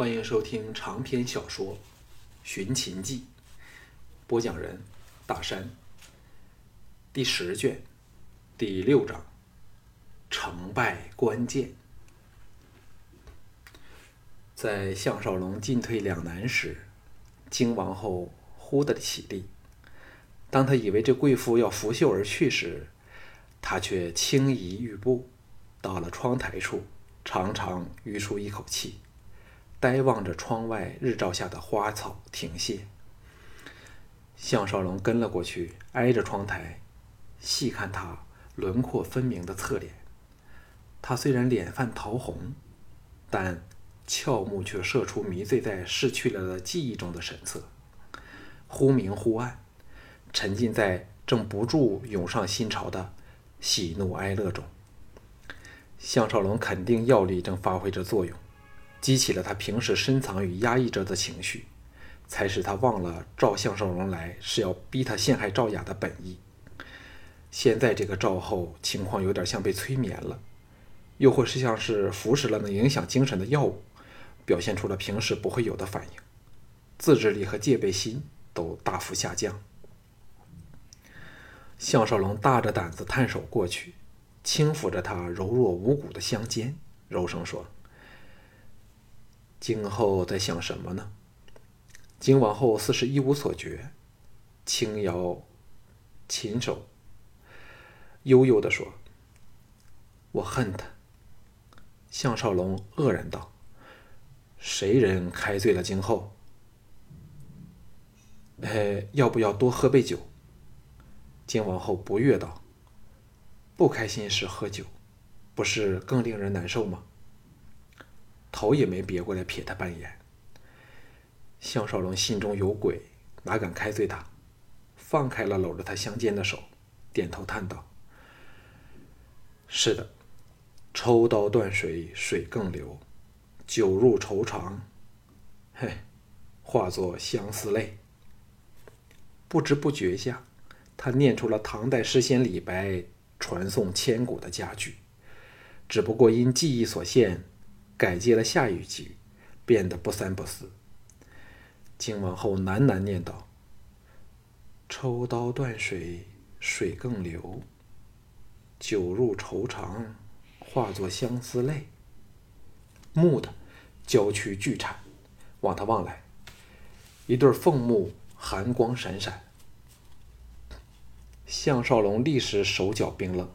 欢迎收听长篇小说《寻秦记》，播讲人：大山。第十卷，第六章：成败关键。在项少龙进退两难时，金王后忽地起立。当他以为这贵妇要拂袖而去时，他却轻移玉步，到了窗台处，长长吁出一口气，呆望着窗外日照下的花草亭榭。项少龙跟了过去，挨着窗台，细看他轮廓分明的侧脸。他虽然脸泛桃红，但俏目却射出迷醉在逝去了的记忆中的神色，忽明忽暗。沉浸在正不住涌上心潮的喜怒哀乐中，项少龙肯定药力正发挥着作用，激起了他平时深藏与压抑着的情绪，才使他忘了赵项少龙来是要逼他陷害赵雅的本意。现在这个赵后情况有点像被催眠了，又或是像是服食了能影响精神的药物，表现出了平时不会有的反应，自制力和戒备心都大幅下降。项少龙大着胆子探手过去，轻抚着她柔弱无骨的香肩，柔声说：“今后在想什么呢？”金王后似是一无所觉，轻摇琴手，悠悠地说：“我恨他。”项少龙愕然道：“谁人开罪了今后？哎，要不要多喝杯酒？”金王后不悦道：“不开心时喝酒，不是更令人难受吗？”头也没别过来瞥他半眼。项少龙心中有鬼，哪敢开罪他？放开了搂着他相肩的手，点头叹道：“是的，抽刀断水，水更流；酒入愁肠，嘿，化作相思泪。”不知不觉下。他念出了唐代诗仙李白传颂千古的佳句，只不过因记忆所限，改接了下一句，变得不三不四。金王后喃喃念道：“抽刀断水，水更流；酒入愁肠，化作相思泪。”木的，娇躯巨颤，往他望来，一对凤目寒光闪闪。项少龙立时手脚冰冷，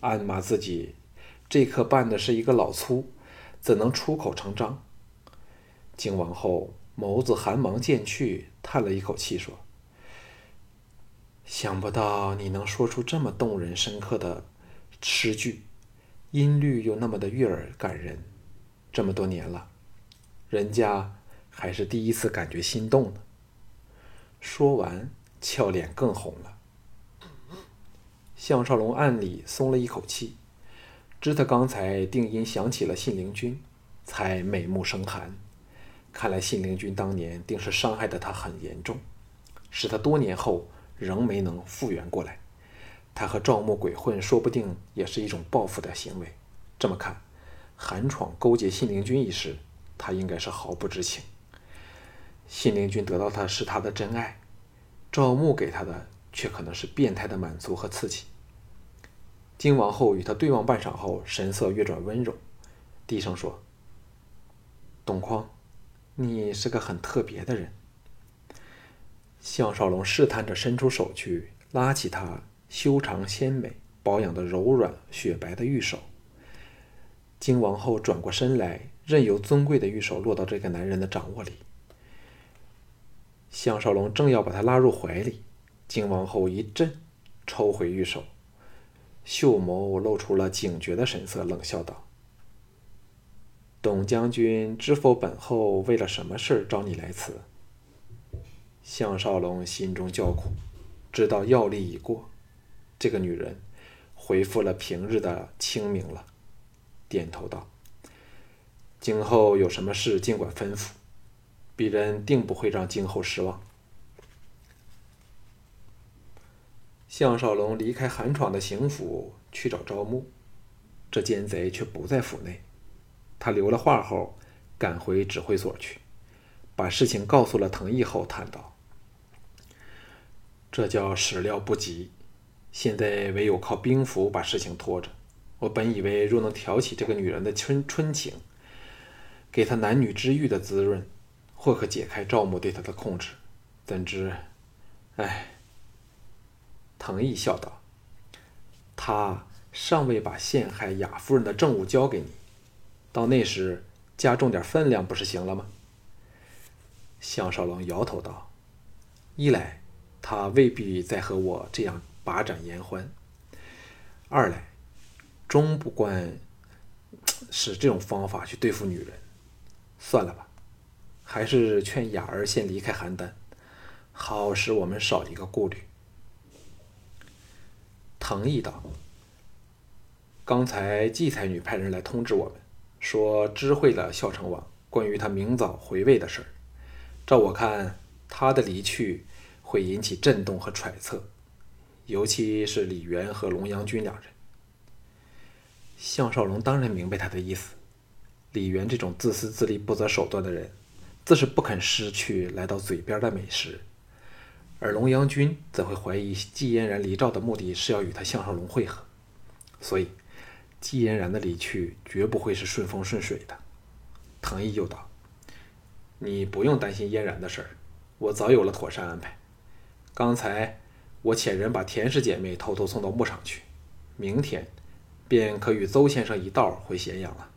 暗骂自己这刻扮的是一个老粗，怎能出口成章？靖王后眸子寒芒渐去，叹了一口气说：“想不到你能说出这么动人深刻的诗句，音律又那么的悦耳感人。这么多年了，人家还是第一次感觉心动呢。”说完，俏脸更红了。项少龙暗里松了一口气，知他刚才定因想起了信陵君，才美目生寒。看来信陵君当年定是伤害的他很严重，使他多年后仍没能复原过来。他和赵牧鬼混，说不定也是一种报复的行为。这么看，韩闯勾结信陵君一事，他应该是毫不知情。信陵君得到他是他的真爱，赵牧给他的却可能是变态的满足和刺激。金王后与他对望半晌后，神色越转温柔，低声说：“董匡，你是个很特别的人。”项少龙试探着伸出手去拉起他修长纤美、保养的柔软雪白的玉手。金王后转过身来，任由尊贵的玉手落到这个男人的掌握里。项少龙正要把他拉入怀里，金王后一震，抽回玉手。秀眸露出了警觉的神色，冷笑道：“董将军知否？本后为了什么事找你来此？”项少龙心中叫苦，知道药力已过，这个女人恢复了平日的清明了，点头道：“今后有什么事尽管吩咐，鄙人定不会让今后失望。”项少龙离开韩闯的刑府去找赵牧，这奸贼却不在府内。他留了话后，赶回指挥所去，把事情告诉了藤义后，叹道：“这叫始料不及，现在唯有靠兵符把事情拖着。我本以为，若能挑起这个女人的春春情，给她男女之欲的滋润，或可解开赵牧对她的控制。怎知，唉。”藤义笑道：“他尚未把陷害雅夫人的证物交给你，到那时。”加重点分量不是行了吗？项少龙摇头道：“一来，他未必再和我这样把盏言欢；二来，终不惯使这种方法去对付女人。算了吧，还是劝雅儿先离开邯郸，好使我们少一个顾虑。”藤义道：“刚才季才女派人来通知我们。”说知会了孝成王关于他明早回魏的事儿，照我看，他的离去会引起震动和揣测，尤其是李渊和龙阳君两人。项少龙当然明白他的意思，李渊这种自私自利、不择手段的人，自是不肯失去来到嘴边的美食，而龙阳君则会怀疑季嫣然离赵的目的是要与他项少龙会合，所以。季嫣然的离去绝不会是顺风顺水的。唐毅又道：“你不用担心嫣然的事儿，我早有了妥善安排。刚才我遣人把田氏姐妹偷偷送到牧场去，明天便可与邹先生一道回咸阳了。”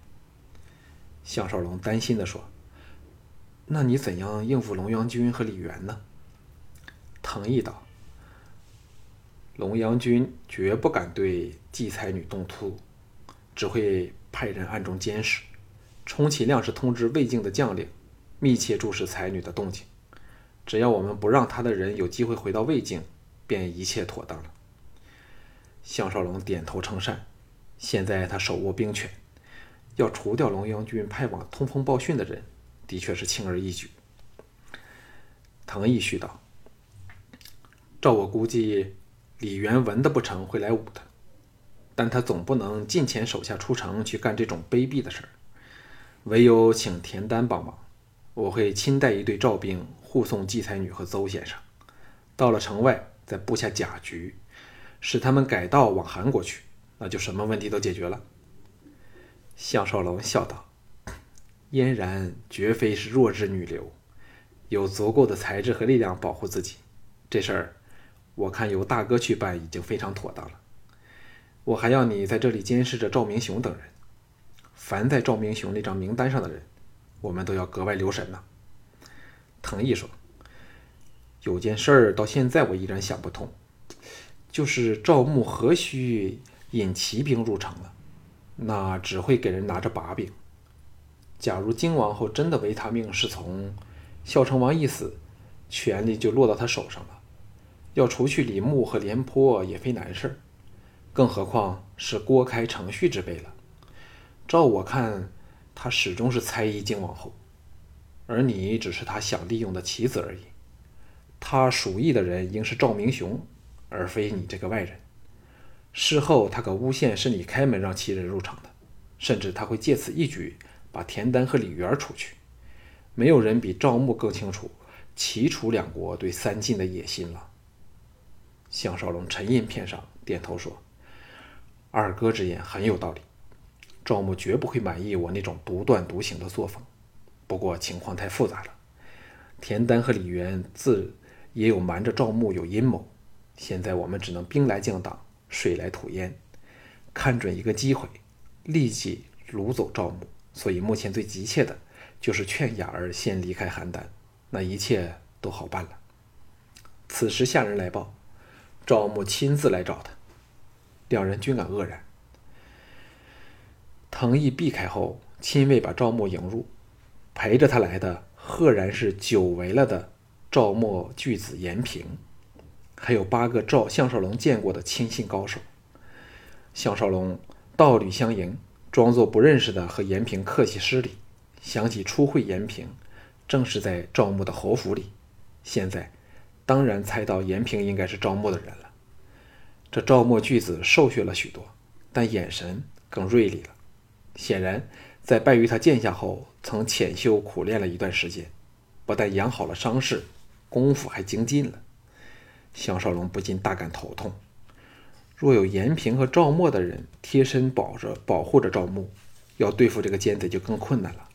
项少龙担心地说：“那你怎样应付龙阳君和李元呢？”唐毅道：“龙阳君绝不敢对季才女动粗。”只会派人暗中监视，充其量是通知魏境的将领，密切注视才女的动静。只要我们不让他的人有机会回到魏境，便一切妥当了。项少龙点头称善。现在他手握兵权，要除掉龙阳军派往通风报讯的人，的确是轻而易举。藤毅续道：“照我估计，李元文的不成，会来武的。”但他总不能近前手下出城去干这种卑鄙的事儿，唯有请田丹帮忙。我会亲带一队赵兵护送季才女和邹先生，到了城外再布下假局，使他们改道往韩国去，那就什么问题都解决了。项少龙笑道：“嫣然绝非是弱智女流，有足够的才智和力量保护自己。这事儿，我看由大哥去办已经非常妥当了。”我还要你在这里监视着赵明雄等人，凡在赵明雄那张名单上的人，我们都要格外留神呐。藤毅说：“有件事儿到现在我依然想不通，就是赵牧何须引骑兵入城呢？那只会给人拿着把柄。假如金王后真的违他命是从，孝成王一死，权力就落到他手上了，要除去李牧和廉颇也非难事儿。”更何况是郭开程序之辈了。照我看，他始终是猜疑靖王后，而你只是他想利用的棋子而已。他属意的人应是赵明雄，而非你这个外人。事后他可诬陷是你开门让其人入场的，甚至他会借此一举把田丹和李元除去。没有人比赵牧更清楚齐楚两国对三晋的野心了。项少龙沉吟片上，点头说。二哥之言很有道理，赵牧绝不会满意我那种独断独行的作风。不过情况太复杂了，田丹和李渊自也有瞒着赵牧有阴谋。现在我们只能兵来将挡，水来土掩，看准一个机会，立即掳走赵牧。所以目前最急切的就是劝雅儿先离开邯郸，那一切都好办了。此时下人来报，赵牧亲自来找他。两人均感愕然。藤毅避开后，亲卫把赵牧迎入，陪着他来的赫然是久违了的赵默巨子严平，还有八个赵项少龙见过的亲信高手。项少龙道履相迎，装作不认识的和严平客气施礼。想起初会严平，正是在赵牧的侯府里，现在当然猜到严平应该是赵默的人了。这赵默巨子瘦削了许多，但眼神更锐利了。显然，在拜于他剑下后，曾潜修苦练了一段时间，不但养好了伤势，功夫还精进了。项少龙不禁大感头痛。若有严平和赵默的人贴身保着、保护着赵默，要对付这个奸贼就更困难了。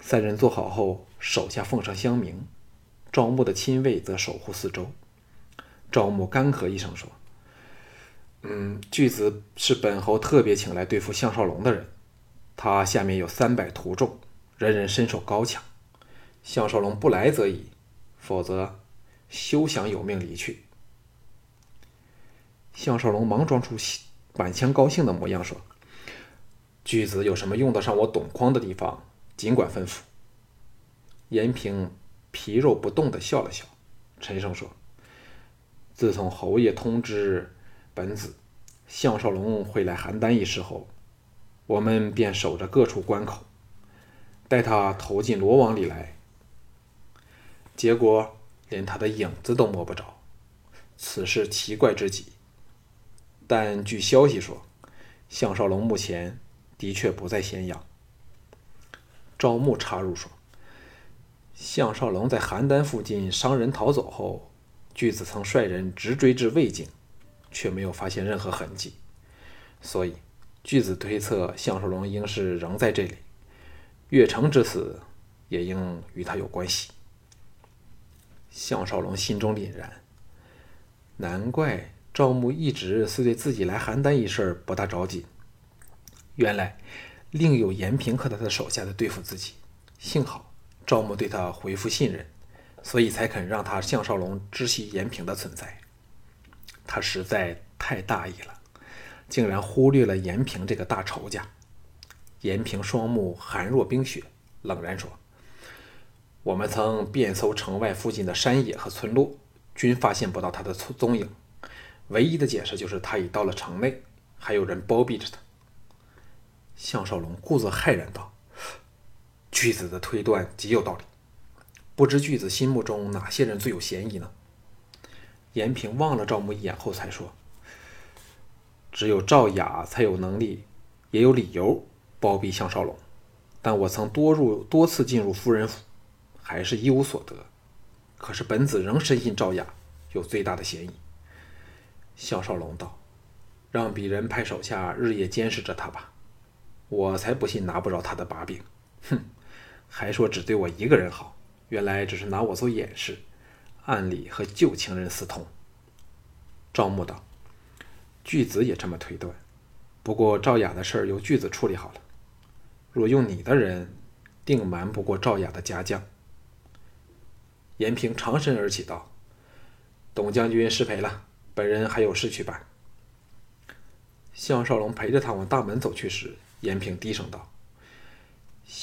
三人做好后，手下奉上香茗，赵牧的亲卫则守护四周。赵牧干咳一声说：“嗯，巨子是本侯特别请来对付项少龙的人，他下面有三百徒众，人人身手高强。项少龙不来则已，否则休想有命离去。”项少龙忙装出满腔高兴的模样，说：“巨子有什么用得上我董匡的地方，尽管吩咐。”延平皮肉不动的笑了笑，沉声说：“自从侯爷通知本子项少龙会来邯郸一事后，我们便守着各处关口，待他投进罗网里来。结果连他的影子都摸不着，此事奇怪之极。”但据消息说，项少龙目前的确不在咸阳。赵牧插入说：“项少龙在邯郸附近伤人逃走后，巨子曾率人直追至魏境，却没有发现任何痕迹，所以巨子推测项少龙应是仍在这里。岳成之死也应与他有关系。”项少龙心中凛然，难怪。赵牧一直是对自己来邯郸一事不大着急，原来另有严平和他的手下在对付自己。幸好赵牧对他回复信任，所以才肯让他项少龙知悉延平的存在。他实在太大意了，竟然忽略了延平这个大仇家。延平双目寒若冰雪，冷然说：“我们曾遍搜城外附近的山野和村落，均发现不到他的踪影。”唯一的解释就是他已到了城内，还有人包庇着他。项少龙故作骇然道：“巨子的推断极有道理，不知巨子心目中哪些人最有嫌疑呢？”严平望了赵牧一眼后才说：“只有赵雅才有能力，也有理由包庇项少龙。但我曾多入多次进入夫人府，还是一无所得。可是本子仍深信赵雅有最大的嫌疑。”项少龙道：“让鄙人派手下日夜监视着他吧，我才不信拿不着他的把柄。”哼，还说只对我一个人好，原来只是拿我做掩饰，暗里和旧情人私通。赵牧道：“巨子也这么推断，不过赵雅的事儿由巨子处理好了。若用你的人，定瞒不过赵雅的家将。”严平长身而起道：“董将军失陪了。”本人还有事去办。项少龙陪着他往大门走去时，严平低声道：“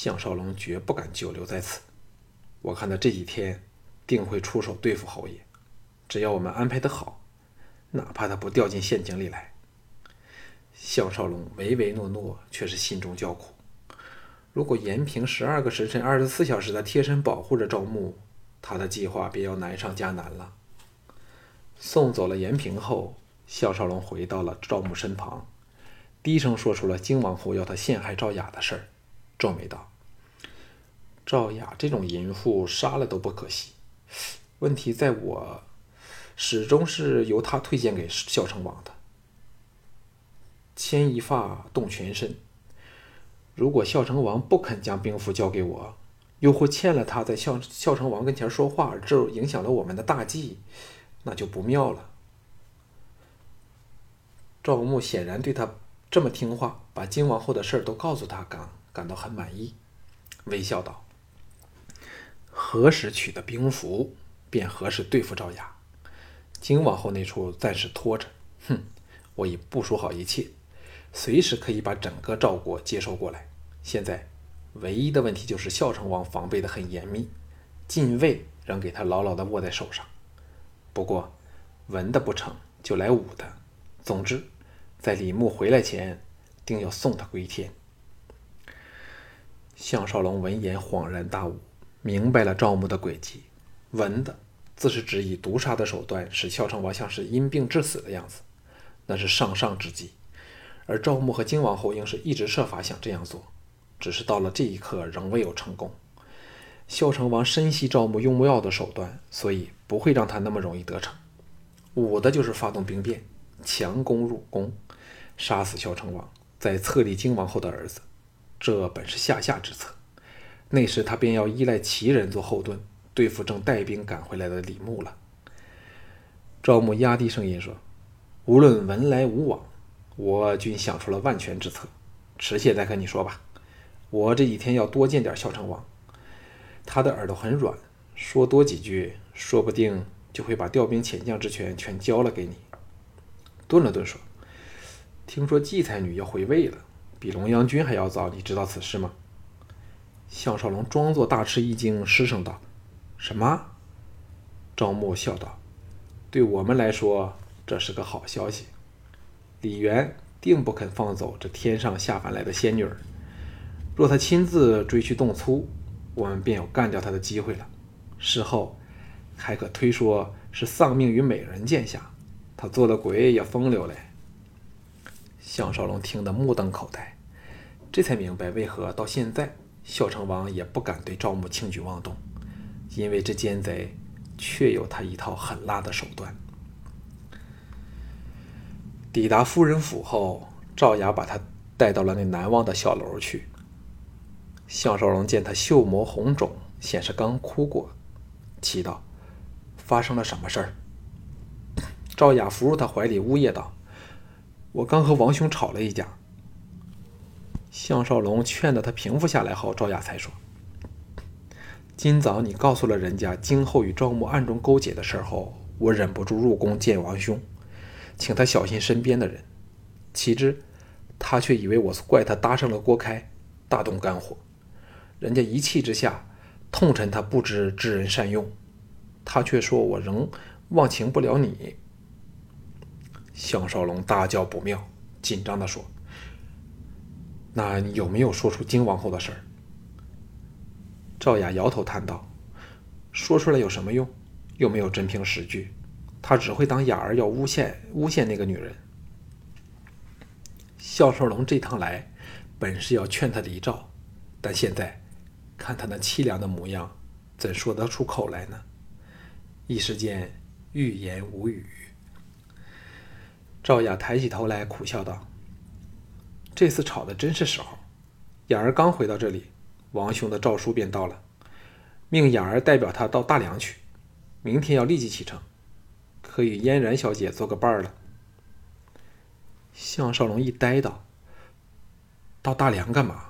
项少龙绝不敢久留在此，我看他这几天定会出手对付侯爷。只要我们安排的好，哪怕他不掉进陷阱里来。”项少龙唯唯诺诺，却是心中叫苦。如果严平十二个时辰、二十四小时的贴身保护着赵牧，他的计划便要难上加难了。送走了严平后，项少龙回到了赵牧身旁，低声说出了荆王后要他陷害赵雅的事儿，皱眉道：“赵雅这种淫妇，杀了都不可惜。问题在我，始终是由他推荐给孝成王的。牵一发动全身，如果孝成王不肯将兵符交给我，又或欠了他在孝孝成王跟前说话，这影响了我们的大计。”那就不妙了。赵牧显然对他这么听话，把金王后的事儿都告诉他，刚感到很满意，微笑道：“何时取得兵符，便何时对付赵雅。金王后那处暂时拖着，哼，我已部署好一切，随时可以把整个赵国接收过来。现在唯一的问题就是孝成王防备的很严密，禁卫仍给他牢牢的握在手上。”不过，文的不成就来武的。总之，在李牧回来前，定要送他归天。项少龙闻言恍然大悟，明白了赵牧的诡计。文的自是指以毒杀的手段使孝成王像是因病致死的样子，那是上上之计。而赵牧和金王后应是一直设法想这样做，只是到了这一刻仍未有成功。孝成王深悉赵牧用不药的手段，所以不会让他那么容易得逞。武的就是发动兵变，强攻入宫，杀死孝成王，再册立荆王后的儿子。这本是下下之策。那时他便要依赖齐人做后盾，对付正带兵赶回来的李牧了。赵牧压低声音说：“无论文来武往，我均想出了万全之策。迟些再跟你说吧。我这几天要多见点孝成王，他的耳朵很软，说多几句，说不定就会把调兵遣将之权全交了给你。”顿了顿说：“听说季才女要回魏了，比龙阳君还要早，你知道此事吗？”项少龙装作大吃一惊，失声道：“什么？”赵默笑道：“对我们来说，这是个好消息。李渊定不肯放走这天上下凡来的仙女儿。若他亲自追去动粗，我们便有干掉他的机会了。事后还可推说是丧命于美人剑下，他做了鬼也风流嘞。”项少龙听得目瞪口呆，这才明白为何到现在。孝成王也不敢对赵牧轻举妄动，因为这奸贼确有他一套狠辣的手段。抵达夫人府后，赵雅把他带到了那难忘的小楼去。项少龙见他秀眸红肿，显示刚哭过，奇道：“发生了什么事儿？” 赵雅伏入他怀里，呜咽道：“我刚和王兄吵了一架。”项少龙劝得他平复下来后，赵雅才说：“今早你告诉了人家今后与赵牧暗中勾结的事后，我忍不住入宫见王兄，请他小心身边的人。岂知他却以为我是怪他搭上了郭开，大动肝火。人家一气之下，痛陈他不知知人善用。他却说我仍忘情不了你。”项少龙大叫不妙，紧张地说。那你有没有说出金王后的事儿？赵雅摇头叹道：“说出来有什么用？又没有真凭实据，他只会当雅儿要诬陷诬陷那个女人。”孝少龙这趟来，本是要劝他离赵，但现在看他那凄凉的模样，怎说得出口来呢？一时间欲言无语。赵雅抬起头来，苦笑道。这次吵的真是时候，雅儿刚回到这里，王兄的诏书便到了，命雅儿代表他到大梁去，明天要立即启程，可与嫣然小姐做个伴儿了。项少龙一呆道：“到大梁干嘛？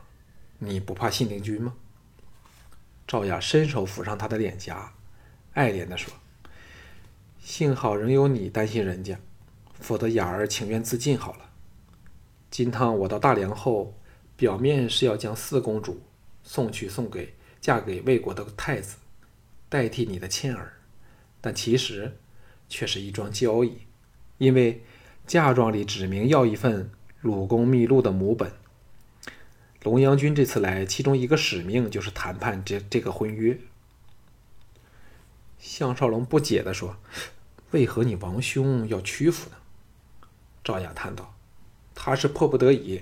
你不怕信陵君吗？”赵雅伸手抚上他的脸颊，爱怜地说：“幸好仍有你担心人家，否则雅儿情愿自尽好了。”金汤，我到大梁后，表面是要将四公主送去送给嫁给魏国的太子，代替你的倩儿，但其实却是一桩交易，因为嫁妆里指明要一份鲁公秘录的母本。龙阳君这次来，其中一个使命就是谈判这这个婚约。项少龙不解地说：“为何你王兄要屈服呢？”赵雅叹道。他是迫不得已，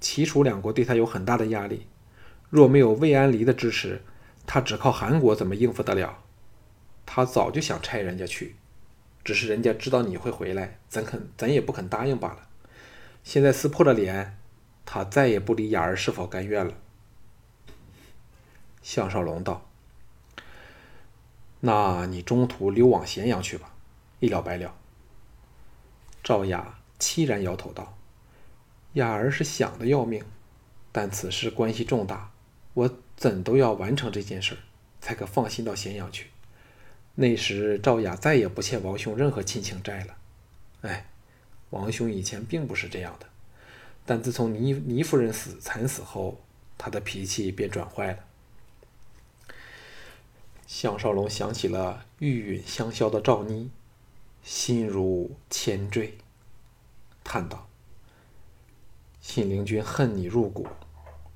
齐楚两国对他有很大的压力。若没有魏安离的支持，他只靠韩国怎么应付得了？他早就想差人家去，只是人家知道你会回来，怎肯怎也不肯答应罢了。现在撕破了脸，他再也不理雅儿是否甘愿了。项少龙道：“那你中途溜往咸阳去吧，一了百了。”赵雅凄然摇头道。雅儿是想的要命，但此事关系重大，我怎都要完成这件事，才可放心到咸阳去。那时赵雅再也不欠王兄任何亲情债了。哎，王兄以前并不是这样的，但自从倪倪夫人死惨死后，他的脾气便转坏了。项少龙想起了玉允香消的赵妮，心如铅坠，叹道。信陵君恨你入骨，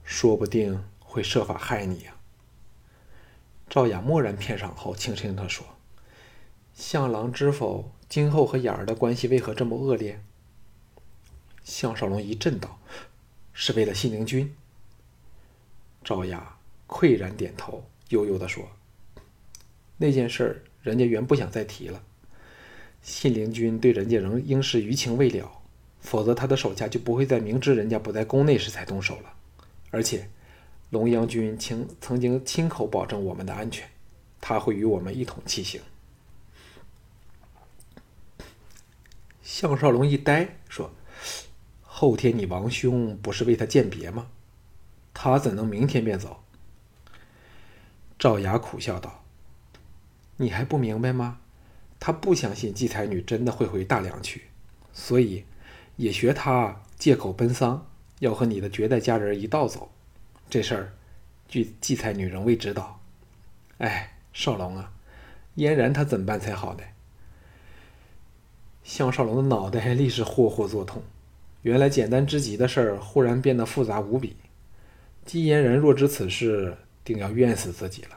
说不定会设法害你呀。赵雅默然片场后，轻声地说：“向郎知否？今后和雅儿的关系为何这么恶劣？”项少龙一震道：“是为了信陵君。”赵雅喟然点头，悠悠地说：“那件事儿，人家原不想再提了。信陵君对人家仍应是余情未了，否则他的手下就不会在明知人家不在宫内时才动手了。而且，龙阳君曾曾经亲口保证我们的安全，他会与我们一同骑行。”项少龙一呆，说：“后天你王兄不是为他饯别吗？他怎能明天便走？”赵雅苦笑道：“你还不明白吗？他不相信季才女真的会回大梁去，所以也学他借口奔丧，要和你的绝代佳人一道走。这事儿，据荠菜女仍未知道。哎，少龙啊，嫣然她怎么办才好呢？”项少龙的脑袋立时霍霍作痛，原来简单之极的事儿，忽然变得复杂无比。姬嫣然若知此事，定要怨死自己了。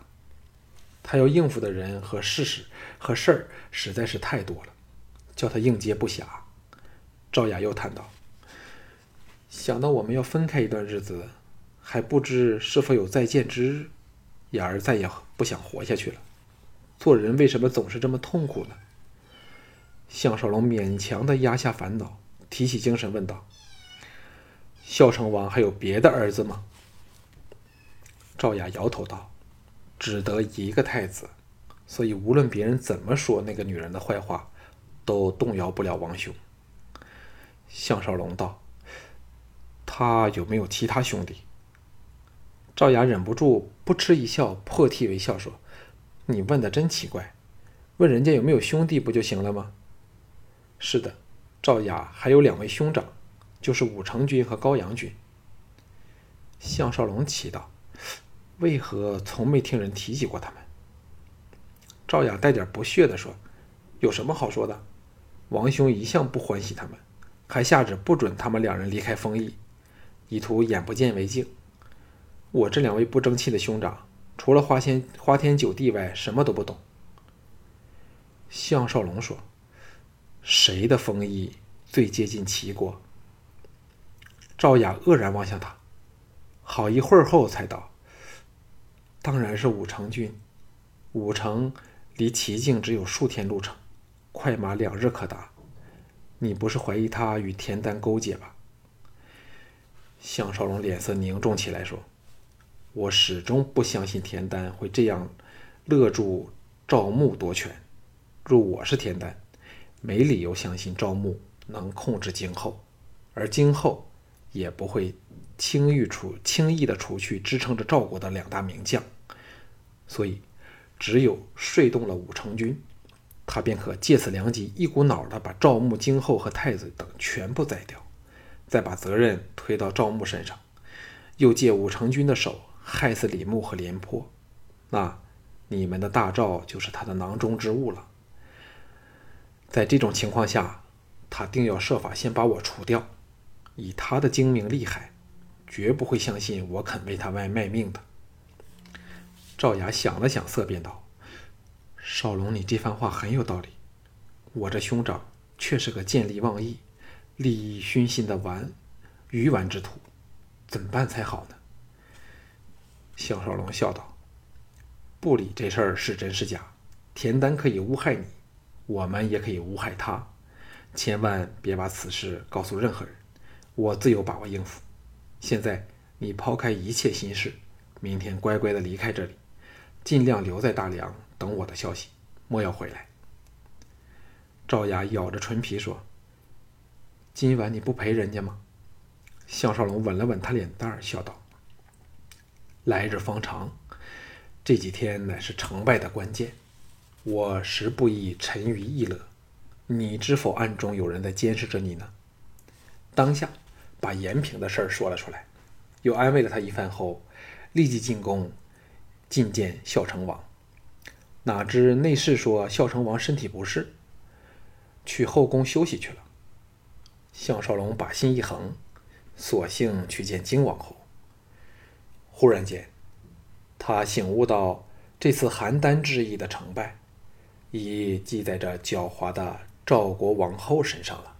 他要应付的人和事实和事儿实在是太多了，叫他应接不暇。赵雅又叹道：“想到我们要分开一段日子，还不知是否有再见之日，雅儿再也不想活下去了。做人为什么总是这么痛苦呢？”项少龙勉强的压下烦恼，提起精神问道：“孝成王还有别的儿子吗？”赵雅摇头道：“只得一个太子，所以无论别人怎么说那个女人的坏话，都动摇不了王兄。”项少龙道：“他有没有其他兄弟？”赵雅忍不住扑哧一笑，破涕为笑说：“你问的真奇怪，问人家有没有兄弟不就行了吗？”是的，赵雅还有两位兄长，就是武成君和高阳君。项少龙奇道：“为何从没听人提起过他们？”赵雅带点不屑地说：“有什么好说的？王兄一向不欢喜他们，还下旨不准他们两人离开丰邑，以图眼不见为净。我这两位不争气的兄长，除了花天花天酒地外，什么都不懂。”项少龙说。谁的封邑最接近齐国？赵雅愕然望向他，好一会儿后才道：“当然是武成君。武城离齐境只有数天路程，快马两日可达。你不是怀疑他与田丹勾结吧？”项少龙脸色凝重起来，说：“我始终不相信田丹会这样勒住赵牧夺权。若我是田丹。”没理由相信赵牧能控制京后，而京后也不会轻易除轻易的除去支撑着赵国的两大名将，所以只有说动了武成军，他便可借此良机，一股脑的把赵牧、京后和太子等全部宰掉，再把责任推到赵牧身上，又借武成君的手害死李牧和廉颇，那你们的大赵就是他的囊中之物了。在这种情况下，他定要设法先把我除掉。以他的精明厉害，绝不会相信我肯为他卖卖命的。赵雅想了想，色便道：“少龙，你这番话很有道理。我这兄长却是个见利忘义、利益熏心的顽愚顽之徒，怎么办才好呢？”项少龙笑道：“不理这事儿是真是假，田丹可以诬害你。”我们也可以诬害他，千万别把此事告诉任何人，我自有把握应付。现在你抛开一切心事，明天乖乖的离开这里，尽量留在大梁等我的消息，莫要回来。赵雅咬着唇皮说：“今晚你不陪人家吗？”项少龙吻了吻他脸蛋儿，笑道：“来日方长，这几天乃是成败的关键。”我实不宜沉于逸乐，你知否暗中有人在监视着你呢？当下把延平的事儿说了出来，又安慰了他一番后，立即进宫觐见孝成王。哪知内侍说孝成王身体不适，去后宫休息去了。项少龙把心一横，索性去见金王后。忽然间，他醒悟到这次邯郸之役的成败。已记在这狡猾的赵国王后身上了。